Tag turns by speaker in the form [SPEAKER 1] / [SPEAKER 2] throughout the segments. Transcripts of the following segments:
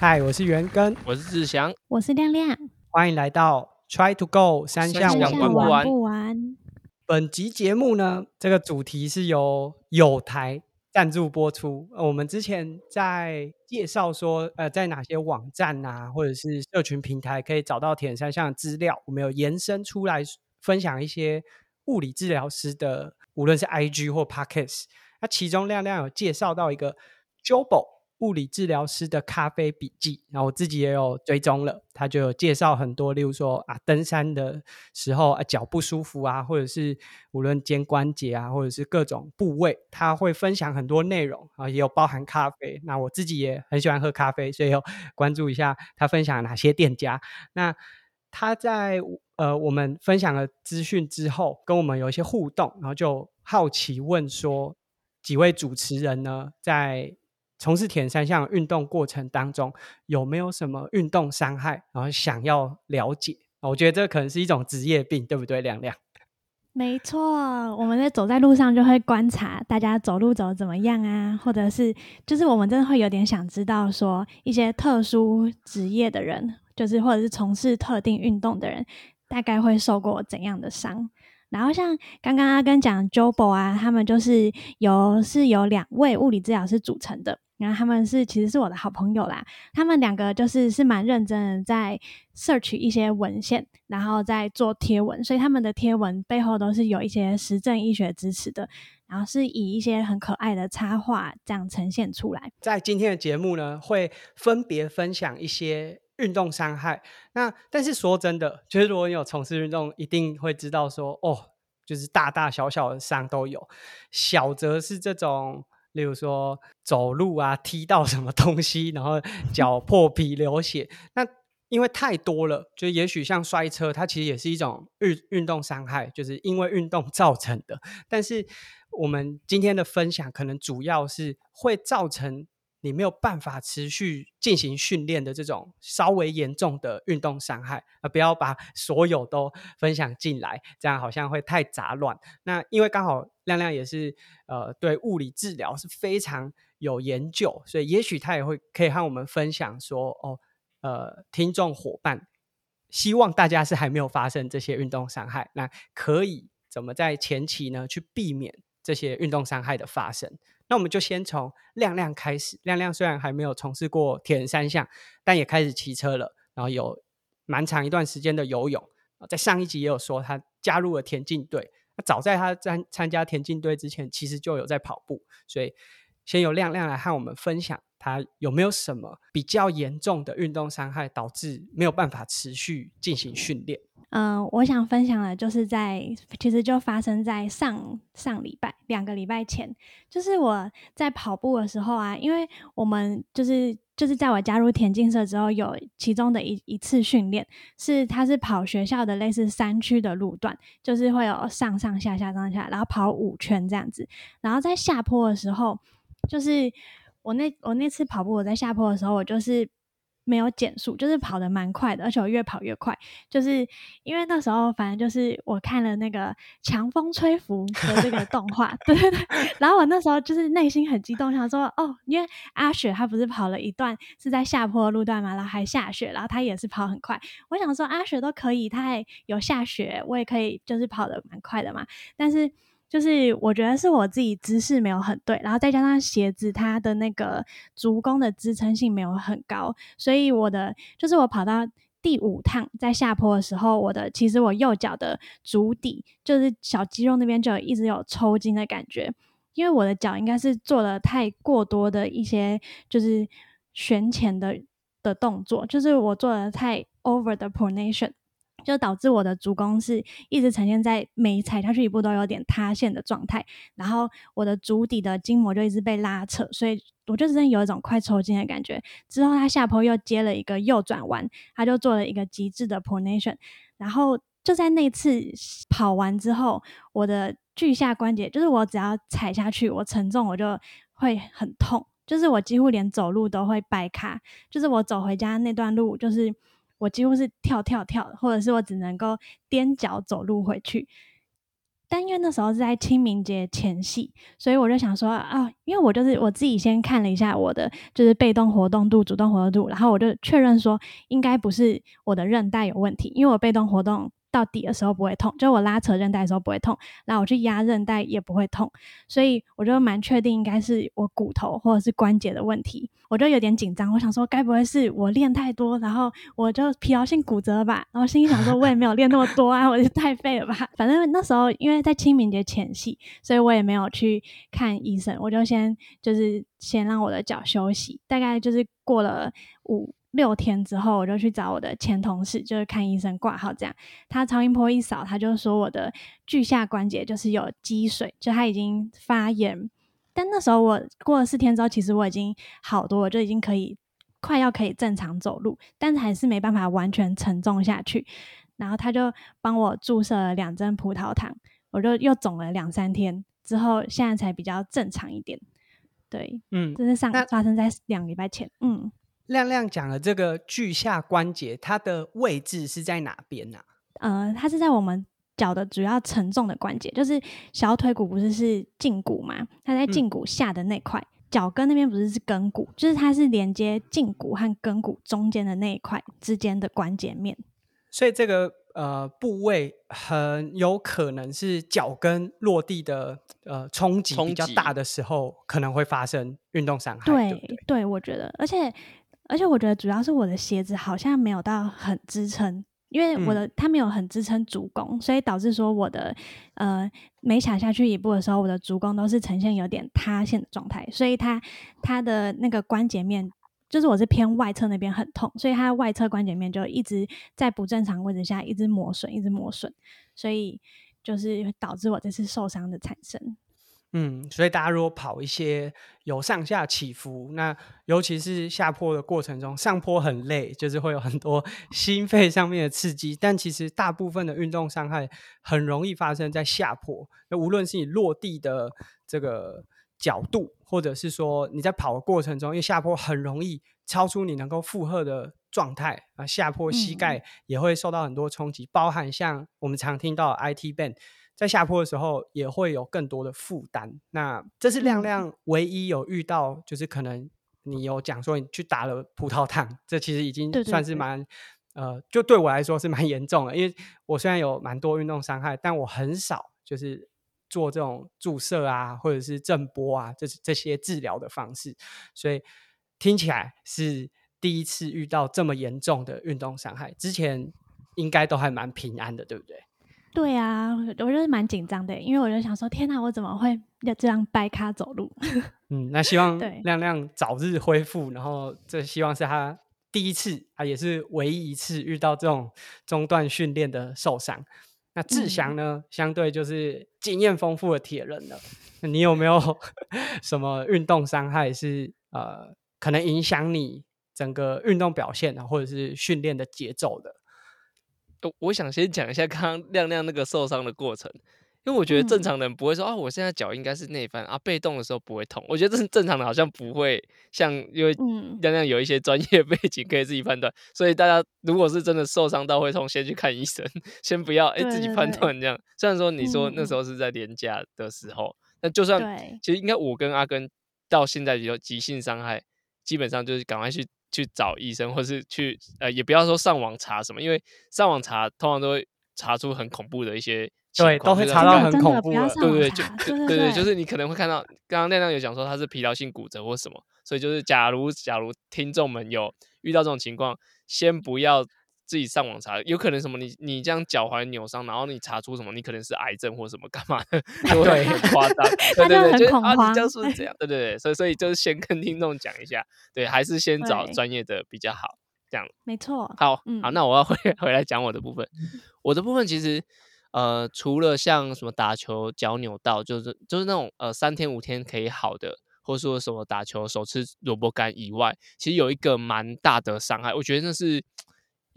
[SPEAKER 1] 嗨，我是元根，
[SPEAKER 2] 我是志祥，
[SPEAKER 3] 我是亮亮，
[SPEAKER 1] 欢迎来到 Try to Go 三项玩不完。
[SPEAKER 2] 玩。
[SPEAKER 1] 本集节目呢，这个主题是由有台赞助播出。呃我们之前在介绍说，呃，在哪些网站啊，或者是社群平台可以找到铁人三项的资料，我们有延伸出来分享一些物理治疗师的，无论是 IG 或 Podcast。那其中亮亮有介绍到一个 Jobo 物理治疗师的咖啡笔记，然后我自己也有追踪了，他就有介绍很多，例如说啊，登山的时候啊脚不舒服啊，或者是无论肩关节啊，或者是各种部位，他会分享很多内容啊，也有包含咖啡。那我自己也很喜欢喝咖啡，所以有 关注一下他分享哪些店家。那他在呃我们分享了资讯之后，跟我们有一些互动，然后就好奇问说，几位主持人呢，在从事铁人三项运动过程当中，有没有什么运动伤害，然后想要了解？我觉得这可能是一种职业病，对不对，亮亮？
[SPEAKER 3] 没错，我们在走在路上就会观察大家走路走得怎么样啊，或者是就是我们真的会有点想知道说一些特殊职业的人，就是或者是从事特定运动的人，大概会受过怎样的伤。然后像刚刚阿根讲 Jobo 啊，他们就是由是由两位物理治疗师组成的，然后他们是其实是我的好朋友啦，他们两个就是是蛮认真的在 search 一些文献，然后再做贴文，所以他们的贴文背后都是有一些实证医学支持的，然后是以一些很可爱的插画这样呈现出来。
[SPEAKER 1] 在今天的节目呢，会分别分享一些运动伤害。那但是说真的，就是如果你有从事运动，一定会知道说，哦，就是大大小小的伤都有，小则是这种。例如说走路啊，踢到什么东西，然后 脚破皮流血，那因为太多了，就也许像摔车，它其实也是一种运运动伤害，就是因为运动造成的。但是我们今天的分享，可能主要是会造成你没有办法持续进行训练的这种稍微严重的运动伤害啊，不要把所有都分享进来，这样好像会太杂乱。那因为刚好亮亮也是呃对物理治疗是非常有研究，所以也许他也会可以和我们分享说哦，呃，听众伙伴，希望大家是还没有发生这些运动伤害，那可以怎么在前期呢去避免这些运动伤害的发生？那我们就先从亮亮开始。亮亮虽然还没有从事过铁人三项，但也开始骑车了，然后有蛮长一段时间的游泳。在上一集也有说，他加入了田径队。早在他参参加田径队之前，其实就有在跑步。所以，先由亮亮来和我们分享，他有没有什么比较严重的运动伤害，导致没有办法持续进行训练？
[SPEAKER 3] 嗯、我想分享的就是在其实就发生在上上礼拜两个礼拜前，就是我在跑步的时候啊，因为我们就是就是在我加入田径社之后，有其中的一一次训练是他是跑学校的类似山区的路段，就是会有上上下下上下，然后跑五圈这样子，然后在下坡的时候，就是我那我那次跑步我在下坡的时候，我就是。没有减速，就是跑得蛮快的，而且我越跑越快，就是因为那时候反正就是我看了那个强风吹拂的这个动画，对对对，然后我那时候就是内心很激动，想说哦，因为阿雪她不是跑了一段是在下坡路段嘛，然后还下雪，然后她也是跑很快，我想说阿雪都可以，她还有下雪，我也可以，就是跑得蛮快的嘛，但是。就是我觉得是我自己姿势没有很对，然后再加上鞋子它的那个足弓的支撑性没有很高，所以我的就是我跑到第五趟在下坡的时候，我的其实我右脚的足底就是小肌肉那边就一直有抽筋的感觉，因为我的脚应该是做了太过多的一些就是旋前的的动作，就是我做的太 over 的 pronation。就导致我的足弓是一直呈现在每踩下去一步都有点塌陷的状态，然后我的足底的筋膜就一直被拉扯，所以我就真的有一种快抽筋的感觉。之后他下坡又接了一个右转弯，他就做了一个极致的 pronation，然后就在那次跑完之后，我的距下关节就是我只要踩下去，我承重我就会很痛，就是我几乎连走路都会掰卡，就是我走回家那段路就是。我几乎是跳跳跳，或者是我只能够踮脚走路回去。但因为那时候是在清明节前夕，所以我就想说啊，因为我就是我自己先看了一下我的就是被动活动度、主动活动度，然后我就确认说应该不是我的韧带有问题，因为我被动活动。到底的时候不会痛，就我拉扯韧带的时候不会痛，然后我去压韧带也不会痛，所以我就蛮确定应该是我骨头或者是关节的问题，我就有点紧张，我想说该不会是我练太多，然后我就疲劳性骨折吧？然后心里想说我也没有练那么多啊，我就太废了吧？反正那时候因为在清明节前夕，所以我也没有去看医生，我就先就是先让我的脚休息，大概就是过了五。六天之后，我就去找我的前同事，就是看医生挂号这样。他超音波一扫，他就说我的距下关节就是有积水，就他已经发炎。但那时候我过了四天之后，其实我已经好多，我就已经可以快要可以正常走路，但是还是没办法完全承重下去。然后他就帮我注射了两针葡萄糖，我就又肿了两三天之后，现在才比较正常一点。对，嗯，这是上发生在两礼拜前，嗯。
[SPEAKER 1] 亮亮讲的这个距下关节，它的位置是在哪边呢？
[SPEAKER 3] 呃，它是在我们脚的主要承重的关节，就是小腿骨不是是胫骨嘛？它在胫骨下的那块，脚跟那边不是是跟骨，就是它是连接胫骨和跟骨中间的那一块之间的关节面。
[SPEAKER 1] 所以这个呃部位很有可能是脚跟落地的呃冲击比较大的时候，可能会发生运动伤害。对
[SPEAKER 3] 对，我觉得，而且。而且我觉得主要是我的鞋子好像没有到很支撑，因为我的它没有很支撑足弓，所以导致说我的呃每踩下去一步的时候，我的足弓都是呈现有点塌陷的状态，所以它它的那个关节面就是我是偏外侧那边很痛，所以它外侧关节面就一直在不正常位置下一直磨损，一直磨损，所以就是导致我这次受伤的产生。
[SPEAKER 1] 嗯，所以大家如果跑一些有上下起伏，那尤其是下坡的过程中，上坡很累，就是会有很多 心肺上面的刺激。但其实大部分的运动伤害很容易发生在下坡，那无论是你落地的这个角度，或者是说你在跑的过程中，因为下坡很容易超出你能够负荷的状态啊，下坡膝盖也会受到很多冲击，包含像我们常听到 IT band。在下坡的时候也会有更多的负担，那这是亮亮唯一有遇到，就是可能你有讲说你去打了葡萄糖，这其实已经算是蛮呃，就对我来说是蛮严重的，因为我虽然有蛮多运动伤害，但我很少就是做这种注射啊，或者是震波啊，这这些治疗的方式，所以听起来是第一次遇到这么严重的运动伤害，之前应该都还蛮平安的，对不对？
[SPEAKER 3] 对啊，我就是蛮紧张的，因为我就想说，天哪，我怎么会要这样掰咖走路？
[SPEAKER 1] 嗯，那希望亮亮早日恢复，然后这希望是他第一次啊，也是唯一一次遇到这种中断训练的受伤。那志祥呢，相对就是经验丰富的铁人了。你有没有 什么运动伤害是呃，可能影响你整个运动表现啊，或者是训练的节奏的？
[SPEAKER 2] 我想先讲一下刚刚亮亮那个受伤的过程，因为我觉得正常人不会说啊，我现在脚应该是内翻啊，被动的时候不会痛。我觉得这是正常的，好像不会像因为亮亮有一些专业 背景可以自己判断，所以大家如果是真的受伤到会痛，先去看医生，先不要哎自己判断这样。虽然说你说那时候是在年假的时候，那就算其实应该我跟阿根到现在有急性伤害，基本上就是赶快去。去找医生，或是去呃，也不要说上网查什么，因为上网查通常都会查出很恐怖的一些，
[SPEAKER 1] 对，都会查到很恐怖的，
[SPEAKER 2] 对
[SPEAKER 3] 对
[SPEAKER 2] 对，就对对，就是你可能会看到，刚刚亮亮有讲说他是疲劳性骨折或什么，所以就是假如假如听众们有遇到这种情况，先不要。自己上网查，有可能什么？你你这样脚踝扭伤，然后你查出什么？你可能是癌症或什么干嘛的？对，很夸张。对对对，就啊，你这样是这样。对对对，所以所以就是先跟听众讲一下，对，还是先找专业的比较好。这样，
[SPEAKER 3] 没错。
[SPEAKER 2] 好，好，那我要回回来讲我的部分。我的部分其实，呃，除了像什么打球脚扭到，就是就是那种呃三天五天可以好的，或者说什么打球手吃萝卜干以外，其实有一个蛮大的伤害，我觉得那是。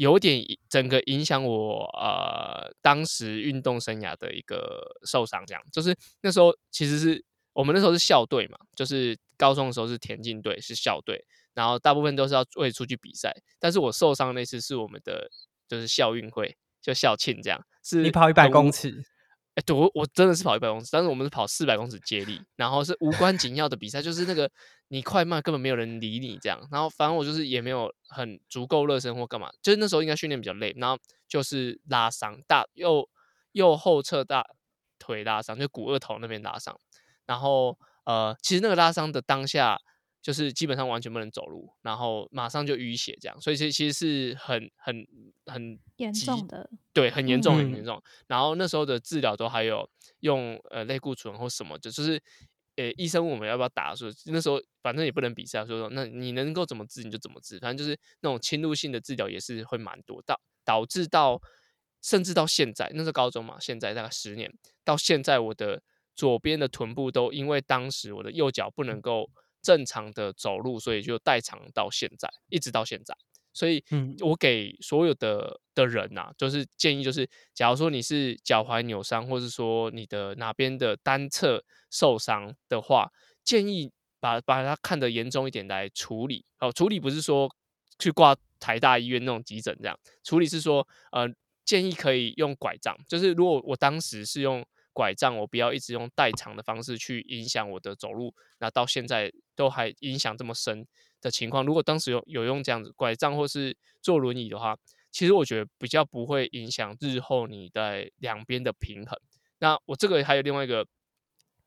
[SPEAKER 2] 有点整个影响我呃当时运动生涯的一个受伤，这样。就是那时候其实是我们那时候是校队嘛，就是高中的时候是田径队是校队，然后大部分都是要为出去比赛，但是我受伤那次是我们的就是校运会就校庆这样，是
[SPEAKER 1] 你跑一百公尺，
[SPEAKER 2] 哎，对我我真的是跑一百公尺，但是我们是跑四百公尺接力，然后是无关紧要的比赛，就是那个你快慢根本没有人理你这样。然后反正我就是也没有很足够热身或干嘛，就是那时候应该训练比较累，然后就是拉伤大右右后侧大腿拉伤，就股二头那边拉伤。然后呃，其实那个拉伤的当下。就是基本上完全不能走路，然后马上就淤血这样，所以其其实是很很很
[SPEAKER 3] 严重的，
[SPEAKER 2] 对，很严重很严重。然后那时候的治疗都还有用呃类固醇或什么，就就是呃医生问我们要不要打，说那时候反正也不能比赛，所以说那你能够怎么治你就怎么治，反正就是那种侵入性的治疗也是会蛮多，导导致到甚至到现在，那是高中嘛，现在大概十年到现在，我的左边的臀部都因为当时我的右脚不能够。正常的走路，所以就代偿到现在，一直到现在。所以，我给所有的的人呐，就是建议，就是假如说你是脚踝扭伤，或是说你的哪边的单侧受伤的话，建议把把它看得严重一点来处理。哦，处理不是说去挂台大医院那种急诊这样，处理是说，呃，建议可以用拐杖。就是如果我当时是用。拐杖，我不要一直用代偿的方式去影响我的走路。那到现在都还影响这么深的情况，如果当时有有用这样子拐杖或是坐轮椅的话，其实我觉得比较不会影响日后你在两边的平衡。那我这个还有另外一个，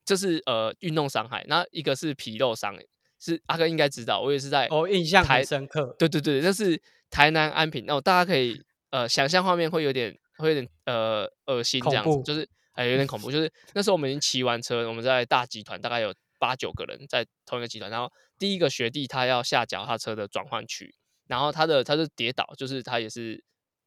[SPEAKER 2] 这是呃运动伤害，那一个是皮肉伤，是阿哥应该知道，我也是在
[SPEAKER 1] 哦印象很深刻。
[SPEAKER 2] 对对对，那是台南安平，那大家可以呃想象画面会有点会有点呃恶心这样子，就是。哎，有 点恐怖。就是那时候我们已经骑完车，我们在大集团，大概有八九个人在同一个集团。然后第一个学弟他要下脚踏车的转换区，然后他的他是跌倒，就是他也是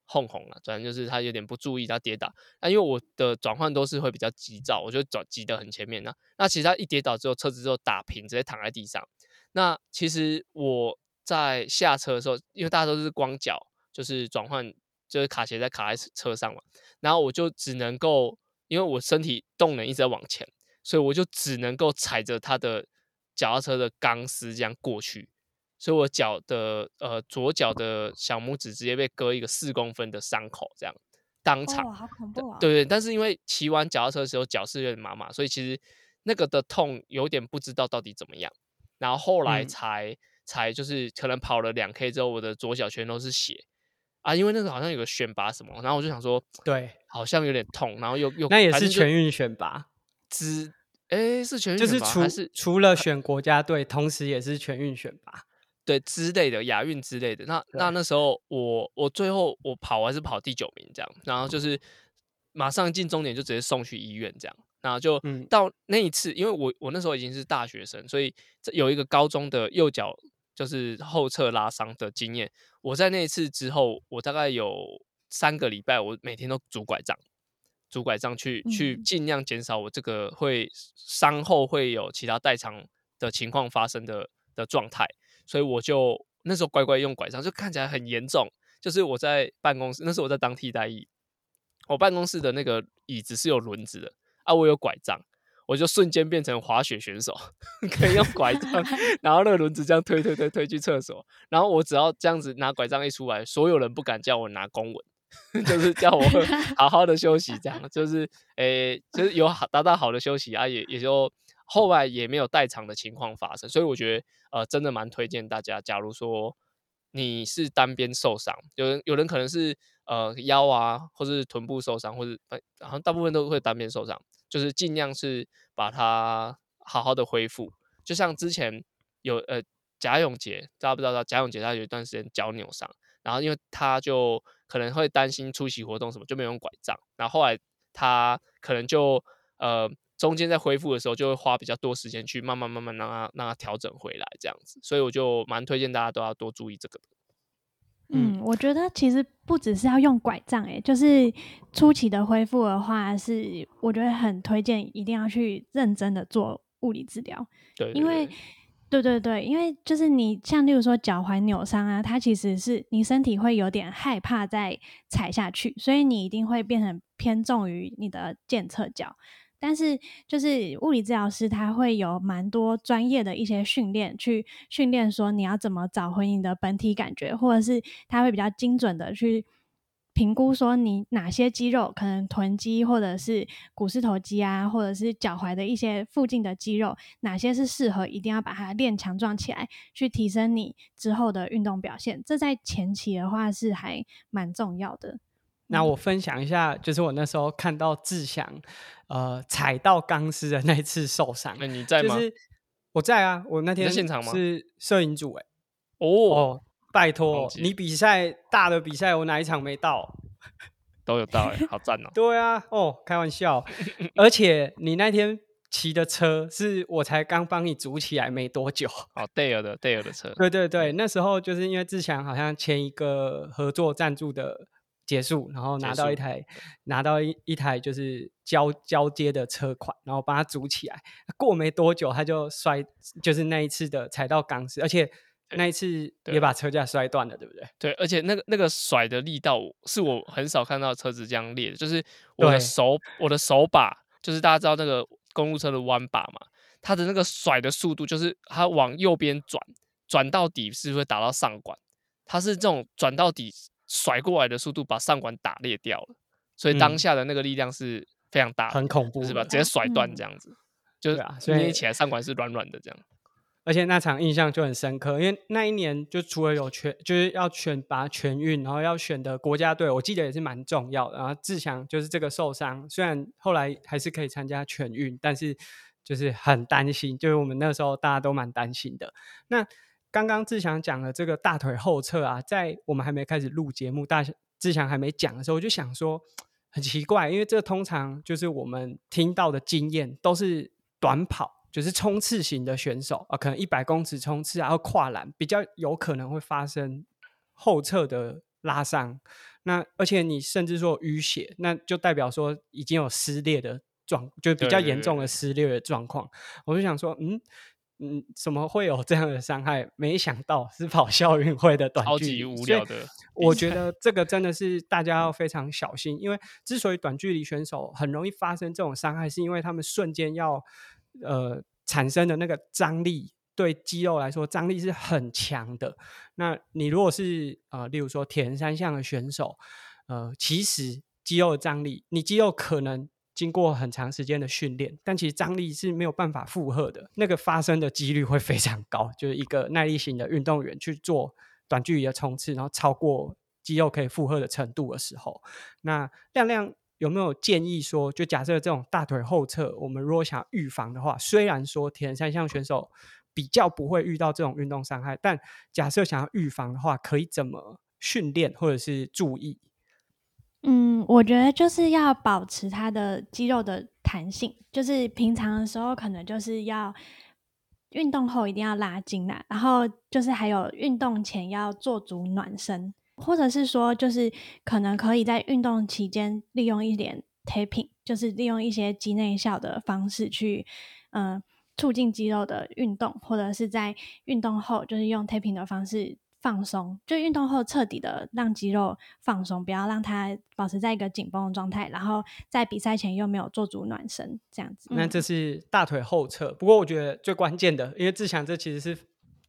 [SPEAKER 2] 红红了，反正就是他有点不注意，他跌倒。那因为我的转换都是会比较急躁，我就转挤得很前面那。那其实他一跌倒之后，车子就打平，直接躺在地上。那其实我在下车的时候，因为大家都是光脚，就是转换就是卡鞋在卡在车上嘛，然后我就只能够。因为我身体动能一直在往前，所以我就只能够踩着他的脚踏车的钢丝这样过去，所以我脚的呃左脚的小拇指直接被割一个四公分的伤口，这样当场，
[SPEAKER 3] 好恐怖啊！
[SPEAKER 2] 对对，但是因为骑完脚踏车的时候脚是有点麻麻，所以其实那个的痛有点不知道到底怎么样，然后后来才才就是可能跑了两 K 之后，我的左脚全都是血。啊，因为那个好像有个选拔什么，然后我就想说，
[SPEAKER 1] 对，
[SPEAKER 2] 好像有点痛，然后又又
[SPEAKER 1] 那也是全运选拔，
[SPEAKER 2] 之哎是全运
[SPEAKER 1] 就是除是除了选国家队，同时也是全运选拔，
[SPEAKER 2] 对之类的亚运之类的。那那那时候我我最后我跑还是跑第九名这样，然后就是马上进终点就直接送去医院这样，然后就到那一次，因为我我那时候已经是大学生，所以有一个高中的右脚。就是后侧拉伤的经验，我在那一次之后，我大概有三个礼拜，我每天都拄拐杖，拄拐杖去去尽量减少我这个会伤后会有其他代偿的情况发生的的状态，所以我就那时候乖乖用拐杖，就看起来很严重。就是我在办公室，那时候我在当替代役，我办公室的那个椅子是有轮子的啊，我有拐杖。我就瞬间变成滑雪选手，可以用拐杖，然后那个轮子这样推推推推去厕所，然后我只要这样子拿拐杖一出来，所有人不敢叫我拿公文，就是叫我 好好的休息，这样就是诶，就是有好达到好的休息啊，也也就后来也没有代偿的情况发生，所以我觉得呃，真的蛮推荐大家，假如说你是单边受伤，有人有人可能是呃腰啊，或是臀部受伤，或者好像大部分都会单边受伤。就是尽量是把它好好的恢复，就像之前有呃贾永杰，大家不知道贾永杰他有一段时间脚扭伤，然后因为他就可能会担心出席活动什么，就没用拐杖，然后后来他可能就呃中间在恢复的时候就会花比较多时间去慢慢慢慢让他让他调整回来这样子，所以我就蛮推荐大家都要多注意这个。
[SPEAKER 3] 嗯，我觉得其实不只是要用拐杖，诶，就是初期的恢复的话，是我觉得很推荐一定要去认真的做物理治疗。
[SPEAKER 2] 对，
[SPEAKER 3] 因为对对对，因为就是你像例如说脚踝扭伤啊，它其实是你身体会有点害怕再踩下去，所以你一定会变成偏重于你的健侧脚。但是，就是物理治疗师他会有蛮多专业的一些训练，去训练说你要怎么找回你的本体感觉，或者是他会比较精准的去评估说你哪些肌肉可能臀肌或者是股四头肌啊，或者是脚踝的一些附近的肌肉，哪些是适合一定要把它练强壮起来，去提升你之后的运动表现。这在前期的话是还蛮重要的。
[SPEAKER 1] 那我分享一下，就是我那时候看到志祥，呃，踩到钢丝的那次受伤。
[SPEAKER 2] 那你在吗？
[SPEAKER 1] 我在啊，我那天
[SPEAKER 2] 现场吗？
[SPEAKER 1] 是摄影组哎。
[SPEAKER 2] 哦。
[SPEAKER 1] 拜托，你比赛大的比赛，我哪一场没到？
[SPEAKER 2] 都有到哎，好赞哦！
[SPEAKER 1] 对啊，哦，开玩笑。而且你那天骑的车是我才刚帮你组起来没多久。
[SPEAKER 2] 哦，戴尔的戴尔的车。
[SPEAKER 1] 对对对，那时候就是因为志强好像签一个合作赞助的结束，然后拿到一台拿到一一台就是交交接的车款，然后帮他组起来。过没多久他就摔，就是那一次的踩到钢丝，而且。那一次也把车架摔断了，对不对？
[SPEAKER 2] 对，而且那个那个甩的力道是我很少看到车子这样裂的，就是我的手我的手把，就是大家知道那个公路车的弯把嘛，它的那个甩的速度，就是它往右边转，转到底是会打到上管，它是这种转到底甩过来的速度把上管打裂掉了，所以当下的那个力量是非常大，
[SPEAKER 1] 很恐怖，
[SPEAKER 2] 是吧？直接甩断这样子，就是捏起来上管是软软的这样。
[SPEAKER 1] 而且那场印象就很深刻，因为那一年就除了有全就是要选拔全运，然后要选的国家队，我记得也是蛮重要的。然后志强就是这个受伤，虽然后来还是可以参加全运，但是就是很担心，就是我们那时候大家都蛮担心的。那刚刚志强讲了这个大腿后侧啊，在我们还没开始录节目，大志强还没讲的时候，我就想说很奇怪，因为这通常就是我们听到的经验都是短跑。就是冲刺型的选手啊，可能一百公尺冲刺，然后跨栏比较有可能会发生后侧的拉伤。那而且你甚至说淤血，那就代表说已经有撕裂的状，就比较严重的撕裂的状况。我就想说，嗯嗯，怎么会有这样的伤害？没想到是跑校运会的短距离，
[SPEAKER 2] 无聊的。
[SPEAKER 1] 我觉得这个真的是大家要非常小心，因为之所以短距离选手很容易发生这种伤害，是因为他们瞬间要。呃，产生的那个张力对肌肉来说，张力是很强的。那你如果是呃，例如说铁人三项的选手，呃，其实肌肉的张力，你肌肉可能经过很长时间的训练，但其实张力是没有办法负荷的，那个发生的几率会非常高。就是一个耐力型的运动员去做短距离的冲刺，然后超过肌肉可以负荷的程度的时候，那亮亮。有没有建议说，就假设这种大腿后侧，我们如果想预防的话，虽然说田三项选手比较不会遇到这种运动伤害，但假设想要预防的话，可以怎么训练或者是注意？
[SPEAKER 3] 嗯，我觉得就是要保持它的肌肉的弹性，就是平常的时候可能就是要运动后一定要拉筋啦，然后就是还有运动前要做足暖身。或者是说，就是可能可以在运动期间利用一点 taping，就是利用一些肌内效的方式去，嗯，促进肌肉的运动，或者是在运动后就是用 taping 的方式放松，就运动后彻底的让肌肉放松，不要让它保持在一个紧绷的状态，然后在比赛前又没有做足暖身，这样子。
[SPEAKER 1] 那这是大腿后侧，不过我觉得最关键的，因为志强这其实是。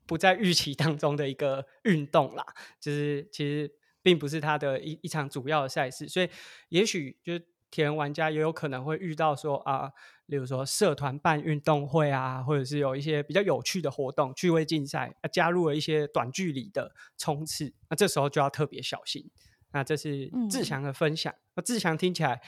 [SPEAKER 1] 不在预期当中的一个运动啦，就是其实并不是他的一一场主要的赛事，所以也许就是铁人玩家也有可能会遇到说啊，例如说社团办运动会啊，或者是有一些比较有趣的活动，趣味竞赛，加入了一些短距离的冲刺，那这时候就要特别小心。那这是志强的分享，那志强听起来。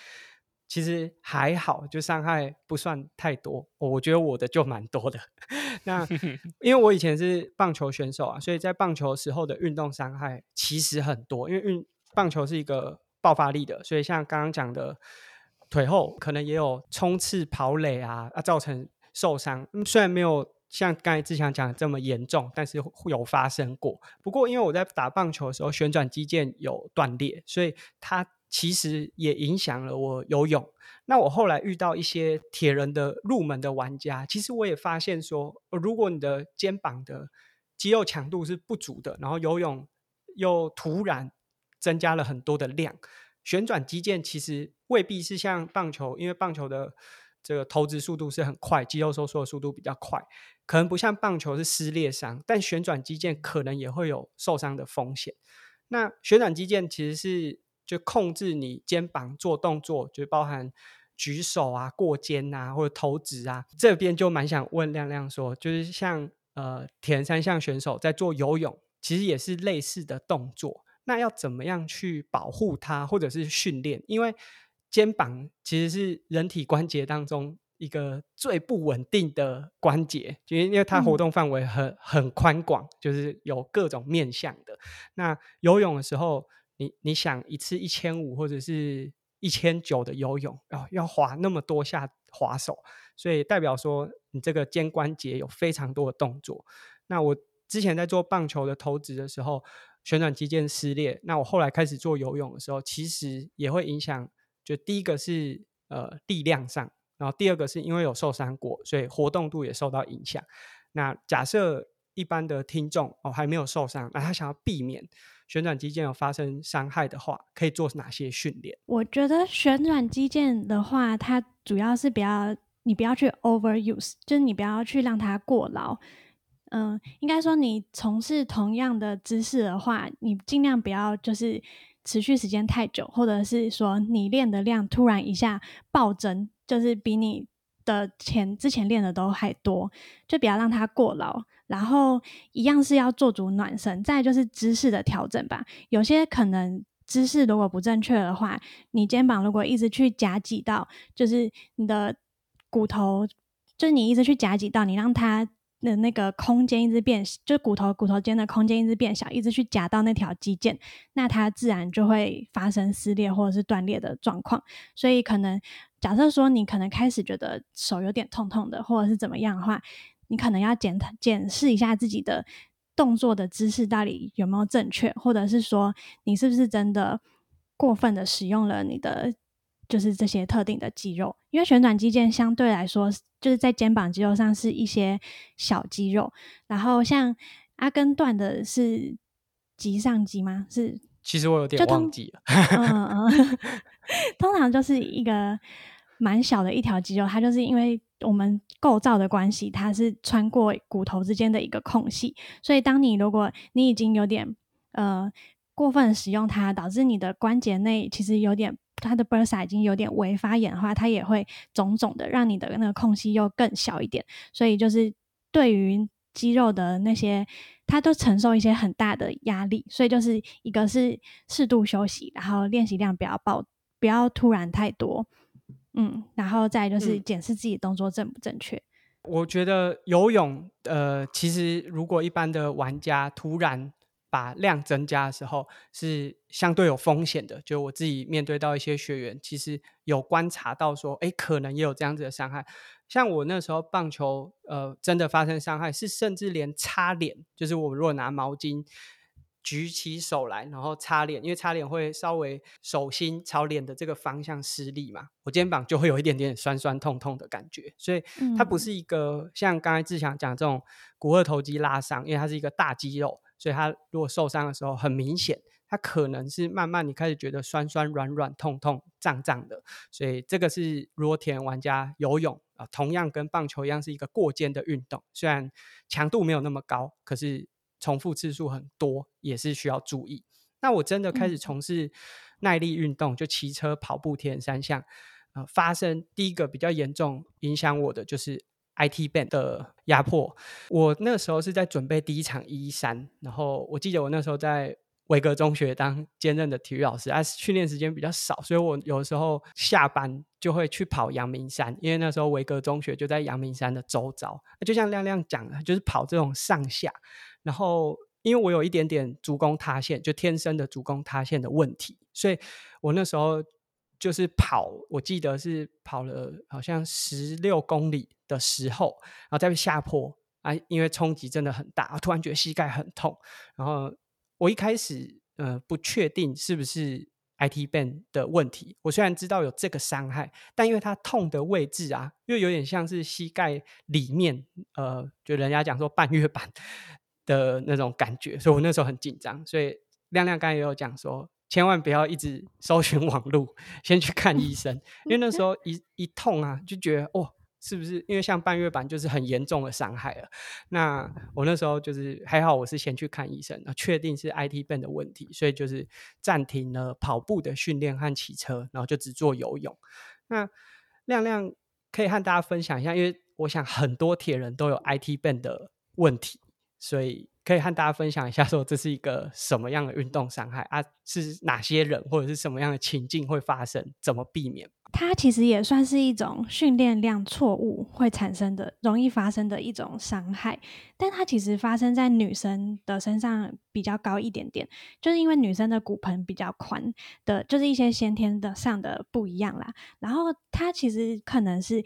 [SPEAKER 1] 其实还好，就伤害不算太多。我觉得我的就蛮多的。那 因为我以前是棒球选手啊，所以在棒球时候的运动伤害其实很多。因为运棒球是一个爆发力的，所以像刚刚讲的腿后可能也有冲刺跑垒啊，啊造成受伤。虽然没有像刚才志强讲的这么严重，但是有发生过。不过因为我在打棒球的时候旋转肌腱有断裂，所以它。其实也影响了我游泳。那我后来遇到一些铁人的入门的玩家，其实我也发现说，如果你的肩膀的肌肉强度是不足的，然后游泳又突然增加了很多的量，旋转肌腱其实未必是像棒球，因为棒球的这个投掷速度是很快，肌肉收缩的速度比较快，可能不像棒球是撕裂伤，但旋转肌腱可能也会有受伤的风险。那旋转肌腱其实是。就控制你肩膀做动作，就包含举手啊、过肩啊或者投掷啊。这边就蛮想问亮亮说，就是像呃铁人三项选手在做游泳，其实也是类似的动作，那要怎么样去保护它或者是训练？因为肩膀其实是人体关节当中。一个最不稳定的关节，因为因为它活动范围很很宽广，就是有各种面向的。那游泳的时候，你你想一次一千五或者是一千九的游泳，哦，要滑那么多下滑手，所以代表说你这个肩关节有非常多的动作。那我之前在做棒球的投掷的时候，旋转肌腱撕裂。那我后来开始做游泳的时候，其实也会影响。就第一个是呃力量上。然后第二个是因为有受伤过，所以活动度也受到影响。那假设一般的听众哦还没有受伤，那他想要避免旋转肌腱有发生伤害的话，可以做哪些训练？
[SPEAKER 3] 我觉得旋转肌腱的话，它主要是比较你不要去 overuse，就是你不要去让它过劳。嗯，应该说你从事同样的姿势的话，你尽量不要就是持续时间太久，或者是说你练的量突然一下暴增。就是比你的前之前练的都还多，就不要让它过劳。然后一样是要做足暖身，再就是姿势的调整吧。有些可能姿势如果不正确的话，你肩膀如果一直去夹挤到，就是你的骨头，就是你一直去夹挤到，你让它的那个空间一直变，就骨头骨头间的空间一直变小，一直去夹到那条肌腱，那它自然就会发生撕裂或者是断裂的状况。所以可能。假设说你可能开始觉得手有点痛痛的，或者是怎么样的话，你可能要检检视一下自己的动作的姿势到底有没有正确，或者是说你是不是真的过分的使用了你的就是这些特定的肌肉，因为旋转肌腱相对来说就是在肩膀肌肉上是一些小肌肉，然后像阿根断的是棘上肌吗？是？
[SPEAKER 1] 其实我有点忘记了。
[SPEAKER 3] 嗯 嗯，通常就是一个蛮小的一条肌肉，它就是因为我们构造的关系，它是穿过骨头之间的一个空隙，所以当你如果你已经有点呃过分使用它，导致你的关节内其实有点它的 bursa 已经有点微发炎的话，它也会肿肿的，让你的那个空隙又更小一点。所以就是对于肌肉的那些。他都承受一些很大的压力，所以就是一个是适度休息，然后练习量不要爆，不要突然太多，嗯，然后再就是检视自己动作正不正确。
[SPEAKER 1] 我觉得游泳，呃，其实如果一般的玩家突然把量增加的时候，是相对有风险的。就我自己面对到一些学员，其实有观察到说，哎，可能也有这样子的伤害。像我那时候棒球，呃，真的发生伤害，是甚至连擦脸，就是我如果拿毛巾举起手来，然后擦脸，因为擦脸会稍微手心朝脸的这个方向施力嘛，我肩膀就会有一点点酸酸痛痛的感觉，所以它不是一个像刚才志强讲这种股二头肌拉伤，因为它是一个大肌肉，所以他如果受伤的时候很明显。他可能是慢慢你开始觉得酸酸软软痛痛胀胀的，所以这个是如果田玩家游泳啊，同样跟棒球一样是一个过肩的运动，虽然强度没有那么高，可是重复次数很多，也是需要注意。那我真的开始从事耐力运动，就骑车、跑步、田三项，呃，发生第一个比较严重影响我的就是 IT band 的压迫。我那时候是在准备第一场一三，然后我记得我那时候在。维格中学当兼任的体育老师，啊，训练时间比较少，所以我有时候下班就会去跑阳明山，因为那时候维格中学就在阳明山的周遭。就像亮亮讲的，就是跑这种上下。然后，因为我有一点点足弓塌陷，就天生的足弓塌陷的问题，所以我那时候就是跑，我记得是跑了好像十六公里的时候，然后再下坡啊，因为冲击真的很大，突然觉得膝盖很痛，然后。我一开始呃不确定是不是 IT band 的问题。我虽然知道有这个伤害，但因为它痛的位置啊，又有点像是膝盖里面，呃，就人家讲说半月板 的那种感觉，所以我那时候很紧张。所以亮亮刚才也有讲说，千万不要一直搜寻网路，先去看医生，因为那时候一一痛啊，就觉得哦，是不是因为像半月板就是很严重的伤害了？那我那时候就是还好，我是先去看医生，确定是 IT band 的问题，所以就是暂停了跑步的训练和骑车，然后就只做游泳。那亮亮可以和大家分享一下，因为我想很多铁人都有 IT band 的问题，所以。可以和大家分享一下，说这是一个什么样的运动伤害啊？是哪些人或者是什么样的情境会发生？怎么避免？
[SPEAKER 3] 它其实也算是一种训练量错误会产生的、容易发生的一种伤害，但它其实发生在女生的身上比较高一点点，就是因为女生的骨盆比较宽的，就是一些先天的上的不一样啦。然后它其实可能是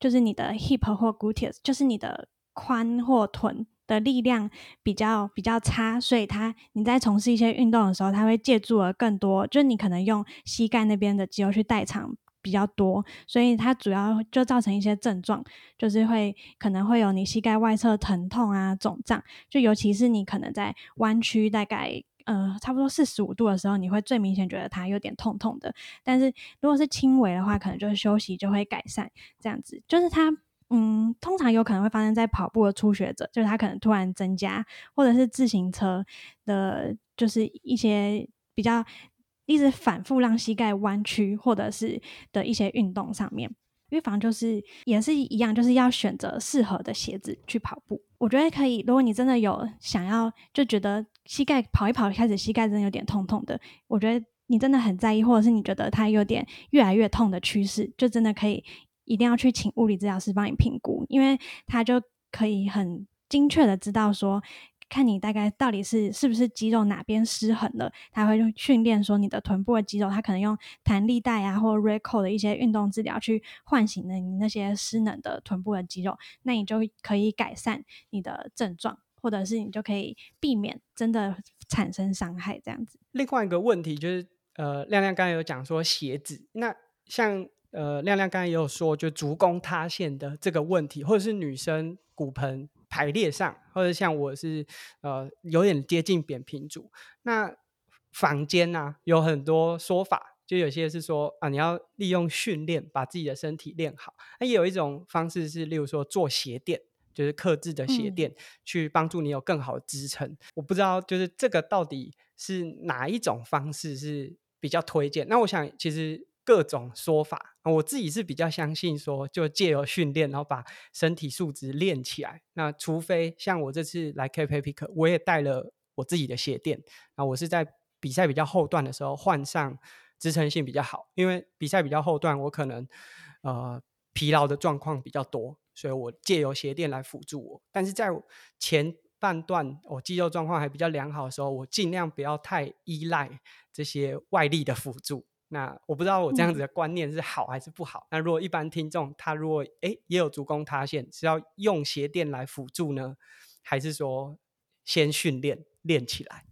[SPEAKER 3] 就是你的 hip 或 gluteus，就是你的髋或臀。的力量比较比较差，所以他你在从事一些运动的时候，他会借助了更多，就是你可能用膝盖那边的肌肉去代偿比较多，所以它主要就造成一些症状，就是会可能会有你膝盖外侧疼痛啊、肿胀，就尤其是你可能在弯曲大概呃差不多四十五度的时候，你会最明显觉得它有点痛痛的，但是如果是轻微的话，可能就是休息就会改善，这样子就是它。嗯，通常有可能会发生在跑步的初学者，就是他可能突然增加，或者是自行车的，就是一些比较一直反复让膝盖弯曲，或者是的一些运动上面。预防就是也是一样，就是要选择适合的鞋子去跑步。我觉得可以，如果你真的有想要，就觉得膝盖跑一跑开始膝盖真的有点痛痛的，我觉得你真的很在意，或者是你觉得它有点越来越痛的趋势，就真的可以。一定要去请物理治疗师帮你评估，因为他就可以很精确的知道说，看你大概到底是是不是肌肉哪边失衡了，他会训练说你的臀部的肌肉，他可能用弹力带啊或 recall 的一些运动治疗去唤醒了你那些失能的臀部的肌肉，那你就可以改善你的症状，或者是你就可以避免真的产生伤害这样子。
[SPEAKER 1] 另外一个问题就是，呃，亮亮刚才有讲说鞋子，那像。呃，亮亮刚才也有说，就足弓塌陷的这个问题，或者是女生骨盆排列上，或者像我是呃有点接近扁平足。那房间呢有很多说法，就有些是说啊，你要利用训练把自己的身体练好。那也有一种方式是，例如说做鞋垫，就是克制的鞋垫，去帮助你有更好的支撑。我不知道，就是这个到底是哪一种方式是比较推荐？那我想其实。各种说法，我自己是比较相信说，就借由训练，然后把身体素质练起来。那除非像我这次来 K P P 课，我也带了我自己的鞋垫。那我是在比赛比较后段的时候换上支撑性比较好，因为比赛比较后段，我可能呃疲劳的状况比较多，所以我借由鞋垫来辅助我。但是在前半段我肌肉状况还比较良好的时候，我尽量不要太依赖这些外力的辅助。那我不知道我这样子的观念是好还是不好。那如果一般听众他如果哎也有足弓塌陷，是要用鞋垫来辅助呢，还是说先训练练起来？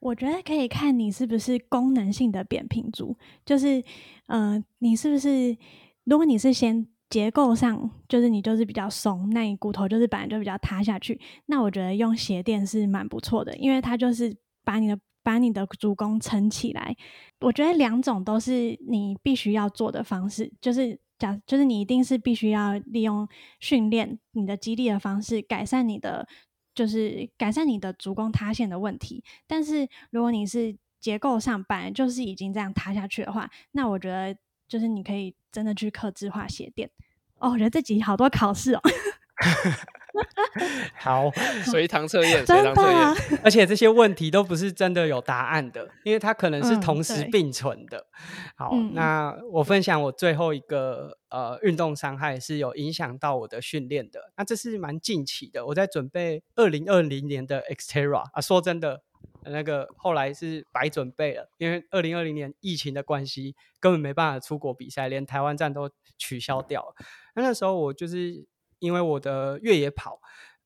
[SPEAKER 3] 我觉得可以看你是不是功能性的扁平足，就是呃你是不是如果你是先结构上就是你就是比较松，那你骨头就是本来就比较塌下去，那我觉得用鞋垫是蛮不错的，因为它就是把你的。把你的足弓撑起来，我觉得两种都是你必须要做的方式，就是假，就是你一定是必须要利用训练你的肌力的方式，改善你的，就是改善你的足弓塌陷的问题。但是如果你是结构上本来就是已经这样塌下去的话，那我觉得就是你可以真的去克制化鞋垫。哦，我觉得这集好多考试哦。
[SPEAKER 1] 好，
[SPEAKER 2] 随堂测验，随堂测验
[SPEAKER 1] 而且这些问题都不是真的有答案的，因为它可能是同时并存的。好，那我分享我最后一个呃运动伤害是有影响到我的训练的。那这是蛮近期的，我在准备二零二零年的 Xterra 啊。说真的，那个后来是白准备了，因为二零二零年疫情的关系，根本没办法出国比赛，连台湾站都取消掉了。那那时候我就是。因为我的越野跑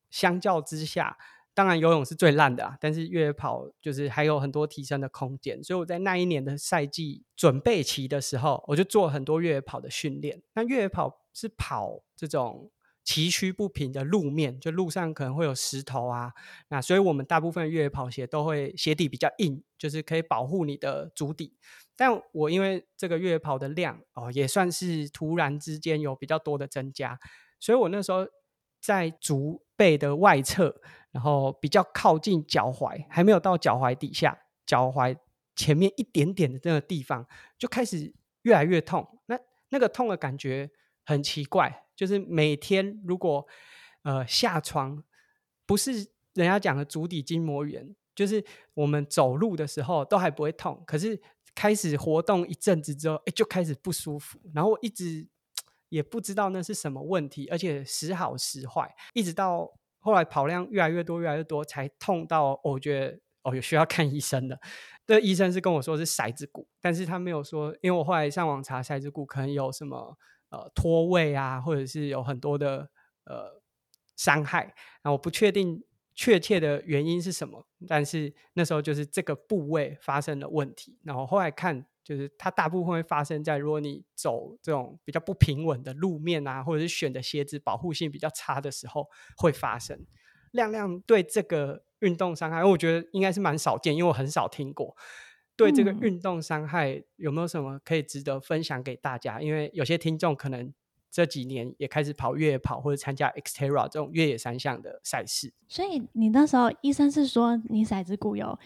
[SPEAKER 1] 相较之下，当然游泳是最烂的啊，但是越野跑就是还有很多提升的空间，所以我在那一年的赛季准备期的时候，我就做很多越野跑的训练。那越野跑是跑这种崎岖不平的路面，就路上可能会有石头啊，那所以我们大部分越野跑鞋都会鞋底比较硬，就是可以保护你的足底。但我因为这个越野跑的量哦，也算是突然之间有比较多的增加，所以我那时候在足背的外侧，然后比较靠近脚踝，还没有到脚踝底下，脚踝前面一点点的那个地方，就开始越来越痛。那那个痛的感觉很奇怪，就是每天如果呃下床，不是人家讲的足底筋膜炎，就是我们走路的时候都还不会痛，可是。开始活动一阵子之后，哎，就开始不舒服，然后我一直也不知道那是什么问题，而且时好时坏，一直到后来跑量越来越多，越来越多，才痛到我觉得哦，有需要看医生的。这医生是跟我说是骰子骨，但是他没有说，因为我后来上网查骰子骨可能有什么呃脱位啊，或者是有很多的呃伤害，那我不确定。确切的原因是什么？但是那时候就是这个部位发生了问题，然后后来看，就是它大部分会发生在如果你走这种比较不平稳的路面啊，或者是选的鞋子保护性比较差的时候会发生。亮亮对这个运动伤害，我觉得应该是蛮少见，因为我很少听过。对这个运动伤害有没有什么可以值得分享给大家？因为有些听众可能。这几年也开始跑越野跑或者参加 Xterra 这种越野三项的赛事。
[SPEAKER 3] 所以你那时候医生是说你骰子骨有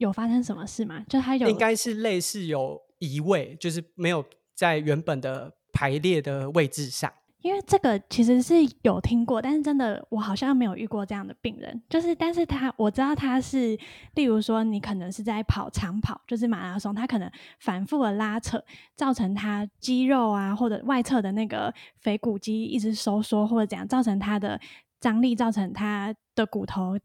[SPEAKER 3] 有发生什么事吗？就他有
[SPEAKER 1] 应该是类似有移位，就是没有在原本的排列的位置上。
[SPEAKER 3] 因为这个其实是有听过，但是真的我好像没有遇过这样的病人。就是，但是他我知道他是，例如说你可能是在跑长跑，就是马拉松，他可能反复的拉扯，造成他肌肉啊或者外侧的那个腓骨肌一直收缩或者怎样，造成他的张力，造成他的骨头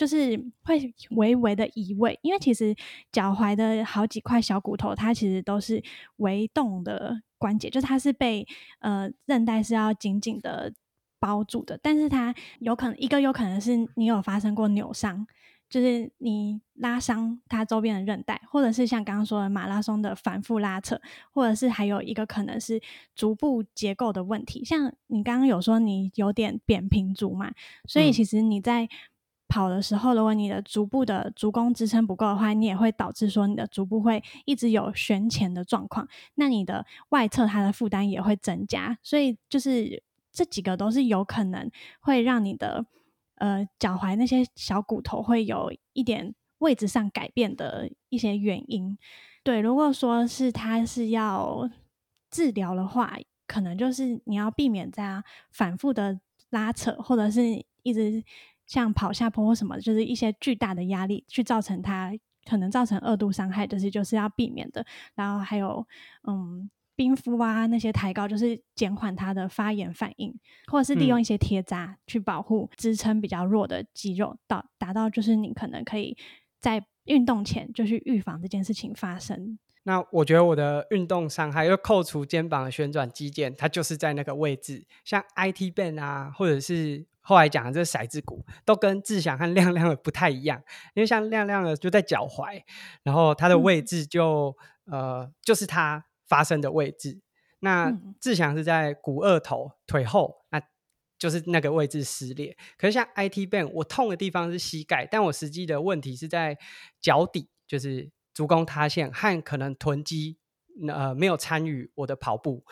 [SPEAKER 3] 就是会微微的移位。因为其实脚踝的好几块小骨头，它其实都是微动的。关节就是它是被呃韧带是要紧紧的包住的，但是它有可能一个有可能是你有发生过扭伤，就是你拉伤它周边的韧带，或者是像刚刚说的马拉松的反复拉扯，或者是还有一个可能是足部结构的问题，像你刚刚有说你有点扁平足嘛，所以其实你在。跑的时候，如果你的足部的足弓支撑不够的话，你也会导致说你的足部会一直有旋前的状况，那你的外侧它的负担也会增加，所以就是这几个都是有可能会让你的呃脚踝那些小骨头会有一点位置上改变的一些原因。对，如果说是它是要治疗的话，可能就是你要避免在反复的拉扯，或者是一直。像跑下坡或什么，就是一些巨大的压力去造成它可能造成二度伤害，这些就是要避免的。然后还有，嗯，冰敷啊那些抬高，就是减缓它的发炎反应，或者是利用一些贴扎去保护支撑比较弱的肌肉，到达到就是你可能可以在运动前就去预防这件事情发生。
[SPEAKER 1] 那我觉得我的运动伤害，又扣除肩膀的旋转肌腱，它就是在那个位置，像 IT band 啊，或者是。后来讲的这骰子骨都跟志祥和亮亮的不太一样，因为像亮亮的就在脚踝，然后它的位置就呃就是它发生的位置。那志祥是在股二头腿后，那就是那个位置撕裂。可是像 IT band，我痛的地方是膝盖，但我实际的问题是在脚底，就是足弓塌陷和可能臀肌呃没有参与我的跑步。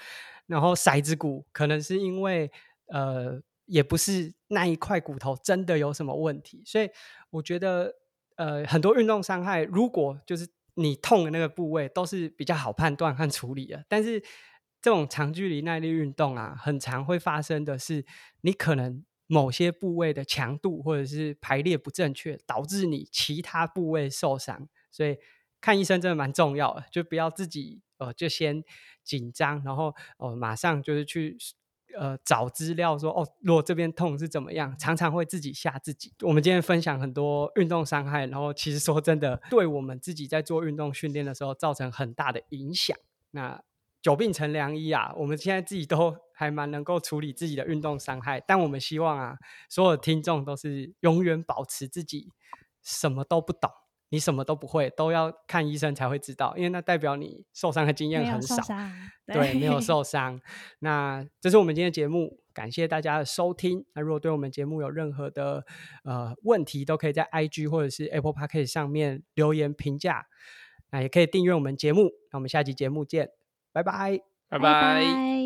[SPEAKER 1] 然后骰子骨可能是因为呃。也不是那一块骨头真的有什么问题，所以我觉得，呃，很多运动伤害，如果就是你痛的那个部位都是比较好判断和处理的，但是这种长距离耐力运动啊，很常会发生的是，你可能某些部位的强度或者是排列不正确，导致你其他部位受伤，所以看医生真的蛮重要的，就不要自己呃就先紧张，然后哦马上就是去。呃，找资料说哦，如果这边痛是怎么样，常常会自己吓自己。我们今天分享很多运动伤害，然后其实说真的，对我们自己在做运动训练的时候造成很大的影响。那久病成良医啊，我们现在自己都 还蛮能够处理自己的运动伤害，但我们希望啊，所有听众都是永远保持自己什么都不懂，你什么都不会，都要看医生才会知道，因为那代表你受伤的经验很少，对，没有 受伤。那这是我们今天的节目，感谢大家的收听。那如果对我们节目有任何的呃问题，都可以在 IG 或者是 Apple Podcast 上面留言评价。那也可以订阅我们节目。那我们下期节目见，拜拜，
[SPEAKER 2] 拜拜。